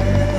Yeah.